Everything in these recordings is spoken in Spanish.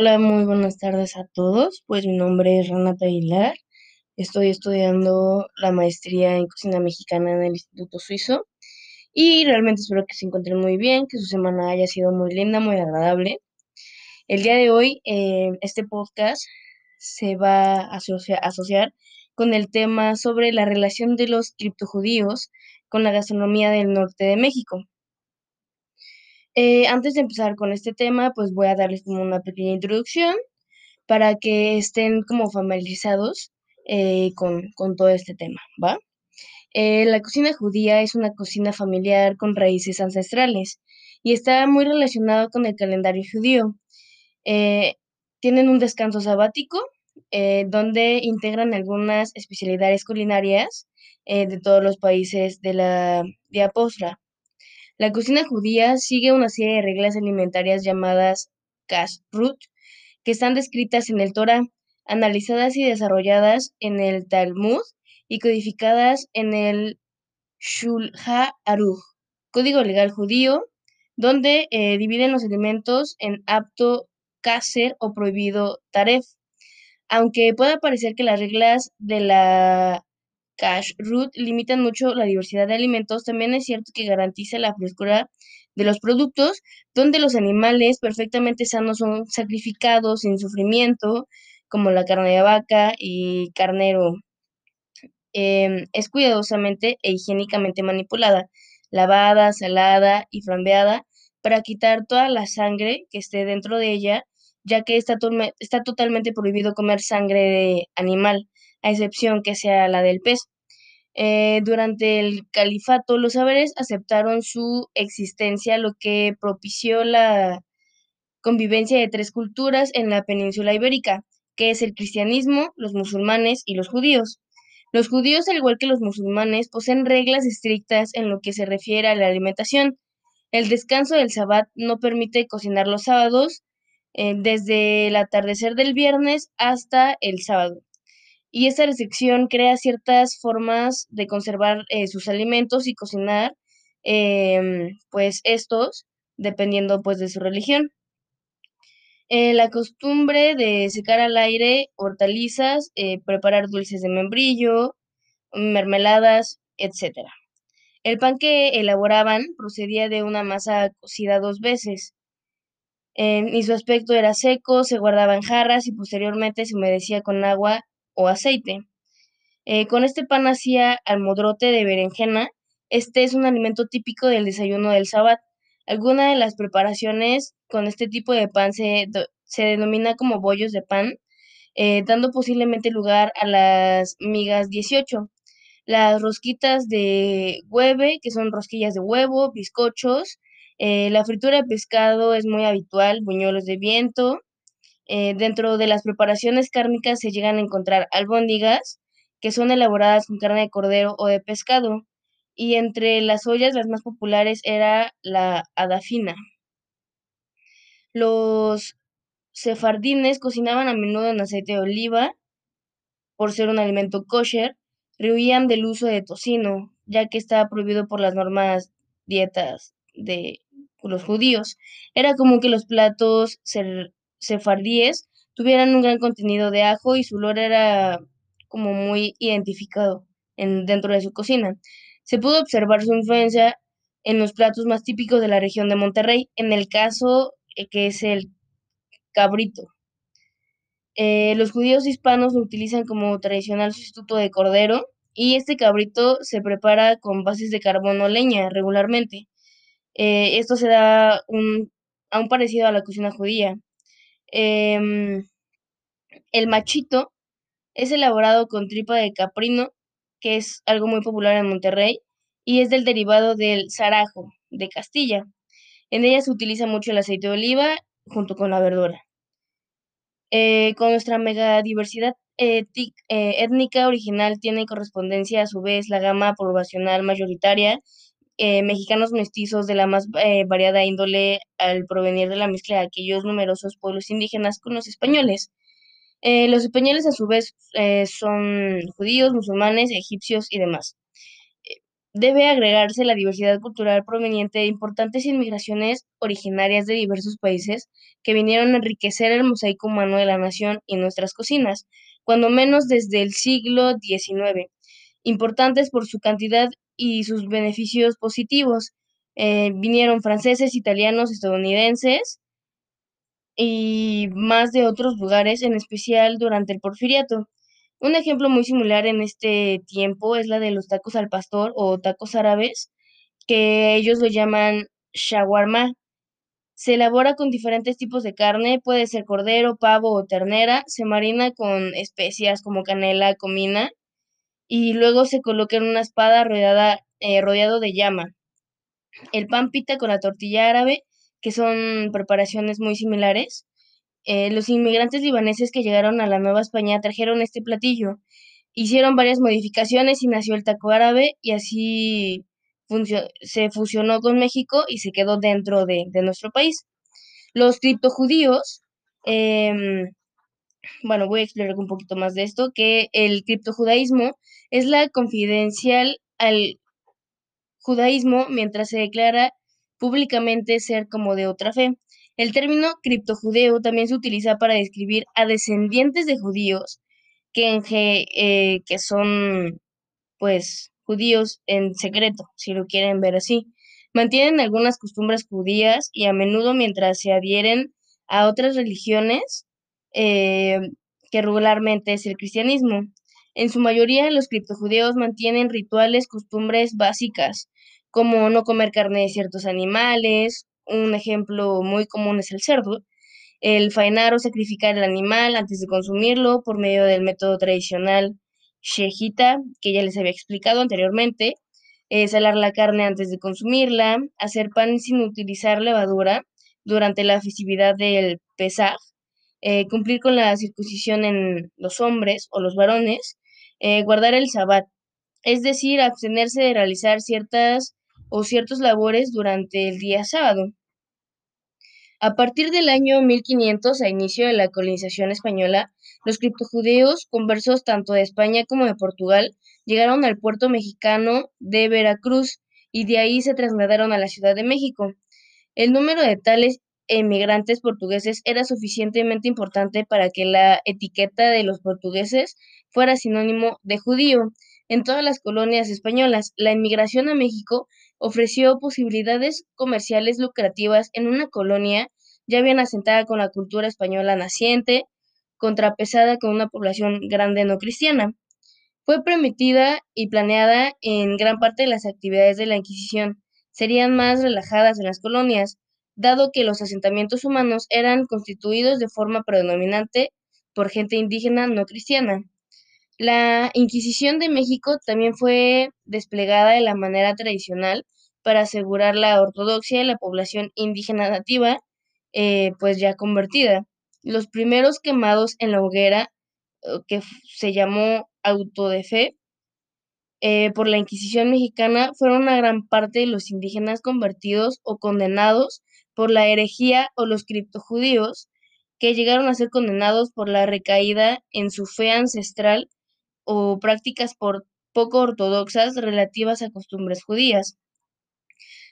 Hola, muy buenas tardes a todos. Pues mi nombre es Renata Aguilar. Estoy estudiando la maestría en cocina mexicana en el Instituto Suizo y realmente espero que se encuentren muy bien, que su semana haya sido muy linda, muy agradable. El día de hoy, eh, este podcast se va a asociar con el tema sobre la relación de los criptojudíos con la gastronomía del norte de México. Eh, antes de empezar con este tema, pues voy a darles como una pequeña introducción para que estén como familiarizados eh, con, todo este tema, ¿va? Eh, la cocina judía es una cocina familiar con raíces ancestrales y está muy relacionado con el calendario judío. tienen un descanso sabático donde integran algunas especialidades culinarias de todos los países de la diáspora. La cocina judía sigue una serie de reglas alimentarias llamadas kashrut, que están descritas en el Torah, analizadas y desarrolladas en el Talmud y codificadas en el Shulha Aruch, código legal judío, donde eh, dividen los alimentos en apto, kaser o prohibido taref. Aunque pueda parecer que las reglas de la Root limitan mucho la diversidad de alimentos, también es cierto que garantiza la frescura de los productos, donde los animales perfectamente sanos son sacrificados sin sufrimiento, como la carne de vaca y carnero. Em, es cuidadosamente e higiénicamente manipulada, lavada, salada y flambeada para quitar toda la sangre que esté dentro de ella, ya que está, está totalmente prohibido comer sangre de animal a excepción que sea la del pez. Eh, durante el califato, los saberes aceptaron su existencia, lo que propició la convivencia de tres culturas en la península ibérica, que es el cristianismo, los musulmanes y los judíos. Los judíos, al igual que los musulmanes, poseen reglas estrictas en lo que se refiere a la alimentación. El descanso del sabbat no permite cocinar los sábados, eh, desde el atardecer del viernes hasta el sábado y esta restricción crea ciertas formas de conservar eh, sus alimentos y cocinar, em, pues estos, dependiendo pues de su religión. Eh, la costumbre de secar al aire hortalizas, eh, preparar dulces de membrillo, mermeladas, etc. El pan que elaboraban procedía de una masa cocida dos veces, y su aspecto era seco, se guardaba en jarras y posteriormente se humedecía con agua o aceite. Eh, con este pan hacía almodrote de berenjena. Este es un alimento típico del desayuno del sábado. Alguna de las preparaciones con este tipo de pan se, se denomina como bollos de pan, eh, dando posiblemente lugar a las migas 18. Las rosquitas de hueve, que son rosquillas de huevo, bizcochos. Eh, la fritura de pescado es muy habitual, buñuelos de viento, eh, dentro de las preparaciones cárnicas se llegan a encontrar albóndigas, que son elaboradas con carne de cordero o de pescado, y entre las ollas las más populares era la adafina. Los sefardines cocinaban a menudo en aceite de oliva, por ser un alimento kosher, rehuían del uso de tocino, ya que estaba prohibido por las normas dietas de los judíos. Era común que los platos se sefardíes tuvieran un gran contenido de ajo y su olor era como muy identificado en, dentro de su cocina. Se pudo observar su influencia en los platos más típicos de la región de Monterrey, en el caso eh, que es el cabrito. Eh, los judíos hispanos lo utilizan como tradicional sustituto de cordero y este cabrito se prepara con bases de carbón o leña regularmente. Eh, esto se da un, aún parecido a la cocina judía. Em, el machito es elaborado con tripa de caprino, que es algo muy popular en Monterrey, y es del derivado del zarajo de Castilla. En ella se utiliza mucho el aceite de oliva junto con la verdura. Eh, con nuestra mega diversidad eh, étnica original tiene correspondencia a su vez la gama poblacional mayoritaria eh, mexicanos mestizos de la más eh, variada índole al provenir de la mezcla de aquellos numerosos pueblos indígenas con los españoles. Eh, los españoles a su vez son judíos, musulmanes, egipcios y demás. debe agregarse la diversidad cultural proveniente de importantes inmigraciones originarias de diversos países que vinieron a enriquecer el mosaico humano de la nación y nuestras cocinas, cuando menos desde el siglo XIX, importantes por su cantidad y sus beneficios positivos. Eh, vinieron franceses, italianos, estadounidenses y más de otros lugares, en especial durante el porfiriato. Un ejemplo muy similar en este tiempo es la de los tacos al pastor o tacos árabes, que ellos lo llaman shawarma. Se elabora con diferentes tipos de carne, puede ser cordero, pavo o ternera, se marina con especias como canela, comina y luego se coloca en una espada rodeada, eh, rodeado de llama. El pan pita con la tortilla árabe, que son preparaciones muy similares. Eh, los inmigrantes libaneses que llegaron a la Nueva España trajeron este platillo, hicieron varias modificaciones y nació el taco árabe y así se fusionó con México y se quedó dentro de, nuestro país. Los criptojudíos, em, bueno, voy a explicar un poquito más de esto, que el criptojudaísmo es la confidencial al judaísmo mientras se declara públicamente ser como de otra fe. El término criptojudeo también se utiliza para describir a descendientes de judíos que, eh, que son, pues, judíos en secreto, si lo quieren ver así. Mantienen algunas costumbres judías y a menudo mientras se adhieren a otras religiones, eh, que regularmente es el cristianismo. En su mayoría, los criptojudeos mantienen rituales, costumbres básicas, como no comer carne de ciertos animales, un ejemplo muy común es el cerdo, el fainar o sacrificar el animal antes de consumirlo por medio del método tradicional shejita, que ya les había explicado anteriormente, salar la carne antes de consumirla, hacer pan sin utilizar levadura durante la festividad del Pesaj, eh, cumplir con la circuncisión en los hombres o los varones, eh, guardar el sabbat, es decir, abstenerse de realizar ciertas o ciertos labores durante el día sábado. A partir del año 1500, a inicio de la colonización española, los criptojudeos, conversos tanto de España como de Portugal, llegaron al puerto mexicano de Veracruz y de ahí se trasladaron a la Ciudad de México. El número de tales emigrantes portugueses era suficientemente importante para que la etiqueta de los portugueses fuera sinónimo de judío. En todas las colonias españolas, la inmigración a México ofreció posibilidades comerciales lucrativas en una colonia ya bien asentada con la cultura española naciente, contrapesada con una población grande no cristiana. Fue permitida y planeada en gran parte de las actividades de la Inquisición. Serían más relajadas en las colonias, dado que los asentamientos humanos eran constituidos de forma predominante por gente indígena no cristiana. La Inquisición de México también fue desplegada de la manera tradicional para asegurar la ortodoxia de la población indígena nativa, eh, pues ya convertida. Los primeros quemados en la hoguera, eh, que se llamó auto de fe, eh, por la Inquisición mexicana fueron una gran parte de los indígenas convertidos o condenados por la herejía o los criptojudíos, que llegaron a ser condenados por la recaída en su fe ancestral o prácticas por poco ortodoxas relativas a costumbres judías.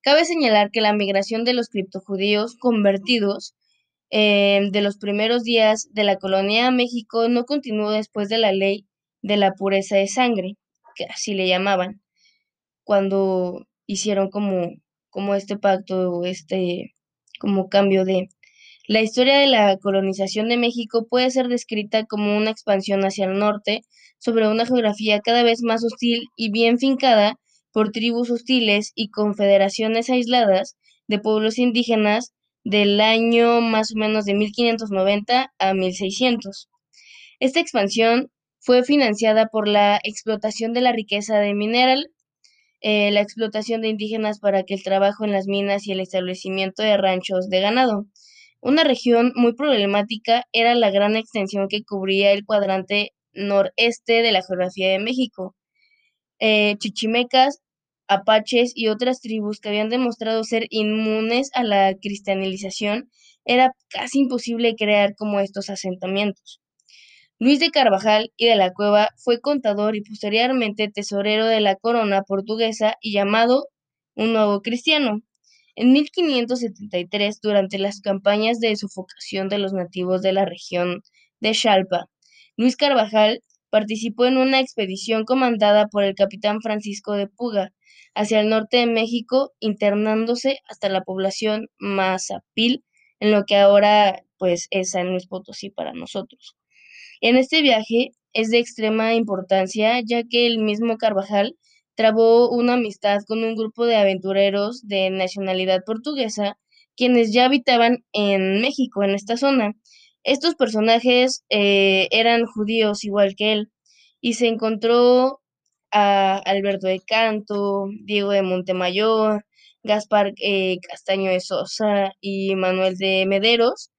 Cabe señalar que la migración de los criptojudíos convertidos eh, de los primeros días de la colonia a México no continuó después de la ley de la pureza de sangre, que así le llamaban, cuando hicieron como, como este pacto, este como cambio de la historia de la colonización de México puede ser descrita como una expansión hacia el norte sobre una geografía cada vez más hostil y bien fincada por tribus hostiles y confederaciones aisladas de pueblos indígenas del año más o menos de 1590 a 1600. Esta expansión fue financiada por la explotación de la riqueza de mineral, eh, la explotación de indígenas para que el trabajo en las minas y el establecimiento de ranchos de ganado. Una región muy problemática era la gran extensión que cubría el cuadrante noreste de la geografía de México. Eh, chichimecas, apaches y otras tribus que habían demostrado ser inmunes a la cristianización, era casi imposible crear como estos asentamientos. Luis de Carvajal y de la Cueva fue contador y posteriormente tesorero de la corona portuguesa y llamado un nuevo cristiano. En 1573, durante las campañas de sufocación de los nativos de la región de Xalpa, Luis Carvajal participó en una expedición comandada por el capitán Francisco de Puga hacia el norte de México, internándose hasta la población Mazapil, en lo que ahora pues es San Luis Potosí para nosotros. En este viaje es de extrema importancia, ya que el mismo Carvajal trabó una amistad con un grupo de aventureros de nacionalidad portuguesa, quienes ya habitaban en México, en esta zona. Estos personajes eh, eran judíos igual que él, y se encontró a Alberto de Canto, Diego de Montemayor, Gaspar eh, Castaño de Sosa y Manuel de Mederos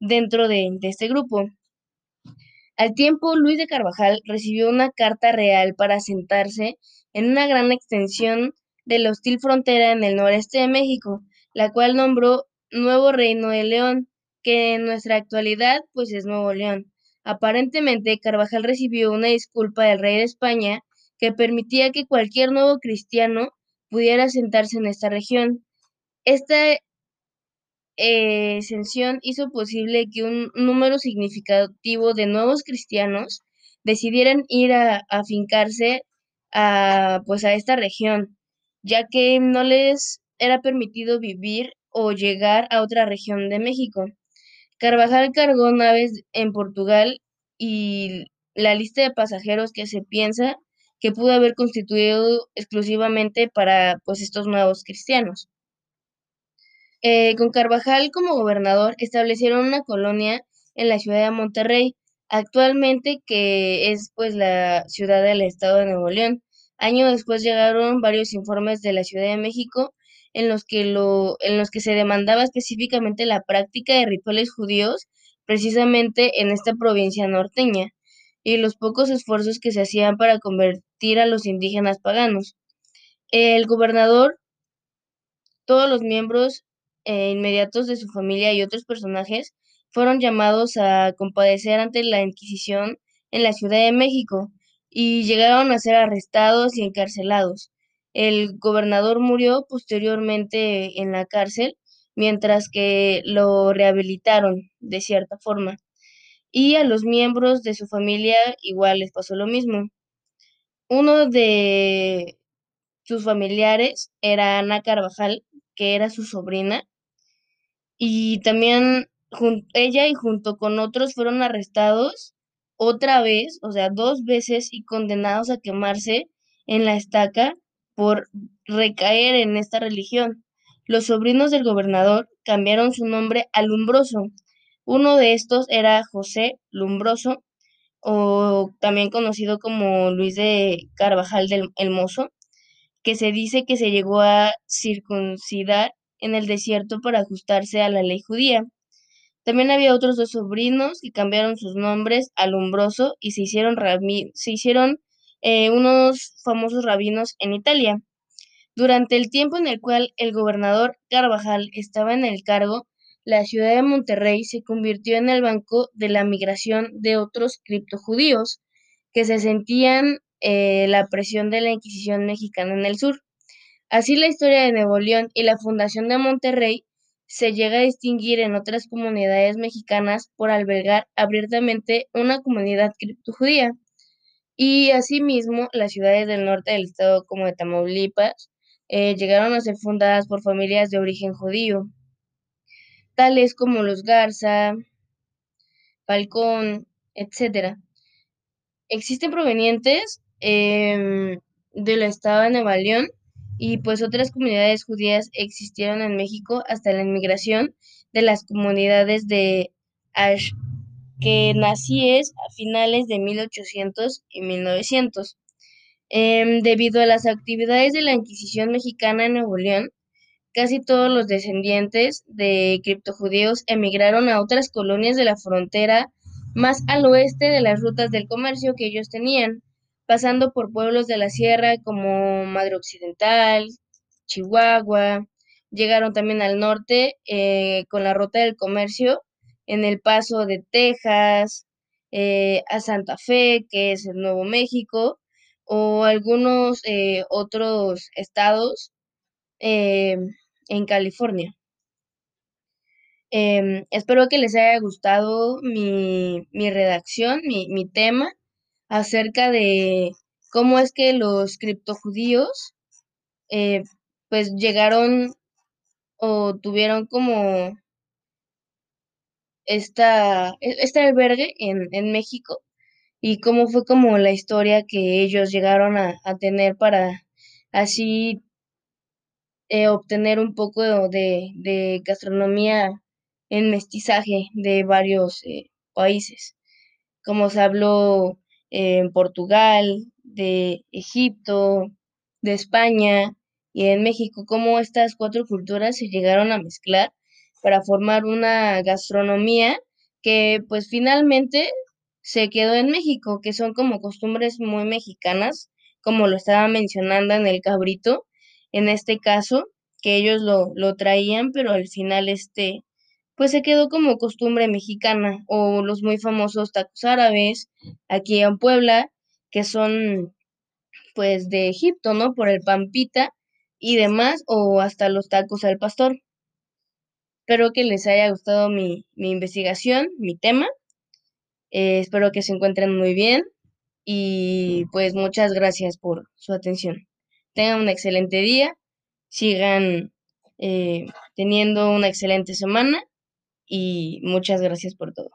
dentro de este grupo. Al tiempo, Luis de Carvajal recibió una carta real para asentarse en una gran extensión de la hostil frontera en el noreste de México, la cual nombró Nuevo Reino de León, que en nuestra actualidad pues es Nuevo León. Aparentemente, Carvajal recibió una disculpa del rey de España que permitía que cualquier nuevo cristiano pudiera asentarse en esta región. Esta eh, hizo posible que un número significativo de nuevos cristianos decidieran ir a afincarse a, pues, a esta región, ya que no les era permitido vivir o llegar a otra región de México. Carvajal cargó naves en Portugal y la lista de pasajeros que se piensa que pudo haber constituido exclusivamente para pues estos nuevos cristianos. Eh, con Carvajal como gobernador establecieron una colonia en la ciudad de Monterrey, actualmente que es pues la ciudad del estado de Nuevo León. Año después llegaron varios informes de la Ciudad de México en los que lo, en los que se demandaba específicamente la práctica de rituales judíos precisamente en esta provincia norteña y los pocos esfuerzos que se hacían para convertir a los indígenas paganos. El gobernador, todos los miembros eh, inmediatos de su familia y otros personajes fueron llamados a compadecer ante la Inquisición en la Ciudad de México y llegaron a ser arrestados y encarcelados. El gobernador murió posteriormente en la cárcel, mientras que lo rehabilitaron de cierta forma. Y a los miembros de su familia igual les pasó lo mismo. Uno de sus familiares era Ana Carvajal, que era su sobrina, y también ella y junto con otros fueron arrestados otra vez, o sea, dos veces y condenados a quemarse en la estaca por recaer en esta religión. Los sobrinos del gobernador cambiaron su nombre a Lumbroso. Uno de estos era José Lumbroso, o también conocido como Luis de Carvajal del El Mozo, que se dice que se llegó a circuncidar en el desierto para ajustarse a la ley judía. También había otros dos sobrinos que cambiaron sus nombres a Lumbroso y se hicieron, se hicieron eh, unos famosos rabinos en Italia. Durante el tiempo en el cual el gobernador Carvajal estaba en el cargo, la ciudad de Monterrey se convirtió en el banco de la migración de otros criptojudíos que se sentían eh, la presión de la Inquisición mexicana en el sur. Así la historia de Nuevo León y la fundación de Monterrey se llega a distinguir en otras comunidades mexicanas por albergar abiertamente una comunidad criptojudía. Y asimismo, las ciudades del norte del estado como de Tamaulipas eh, llegaron a ser fundadas por familias de origen judío, tales como los Garza, Falcón, etc. Existen provenientes em, del estado de Nueva León y pues otras comunidades judías existieron en México hasta la inmigración de las comunidades de Ashkenazíes a finales de 1800 y 1900. Em, debido a las actividades de la Inquisición mexicana en Nuevo León, casi todos los descendientes de criptojudíos emigraron a otras colonias de la frontera más al oeste de las rutas del comercio que ellos tenían pasando por pueblos de la sierra como Madre Occidental, Chihuahua, llegaron también al norte eh, con la ruta del comercio en el paso de Texas, eh, a Santa Fe, que es el Nuevo México, o algunos eh, otros estados en California. Em, espero que les haya gustado mi, redacción, mi, mi tema acerca de cómo es que los criptojudíos pues llegaron o tuvieron como esta, e, este albergue en, en México y cómo fue como la historia que ellos llegaron a, tener para así eh, obtener un poco de, de, gastronomía en mestizaje de varios eh, países, como se habló en Portugal, de Egipto, de España y en México, cómo estas cuatro culturas se llegaron a mezclar para formar una gastronomía que pues finalmente se quedó en México, que son como costumbres muy mexicanas, como lo estaba mencionando en el cabrito, en este caso, que ellos lo, lo traían, pero al final este, pues se quedó como costumbre mexicana, o los muy famosos tacos árabes, aquí en Puebla, que son pues de Egipto, ¿no? Por el pampita y demás, o hasta los tacos al pastor. Espero que les haya gustado mi, investigación, mi tema. Eh, espero que se encuentren muy bien y pues muchas gracias por su atención. Tengan un excelente día, sigan eh, teniendo una excelente semana y muchas gracias por todo.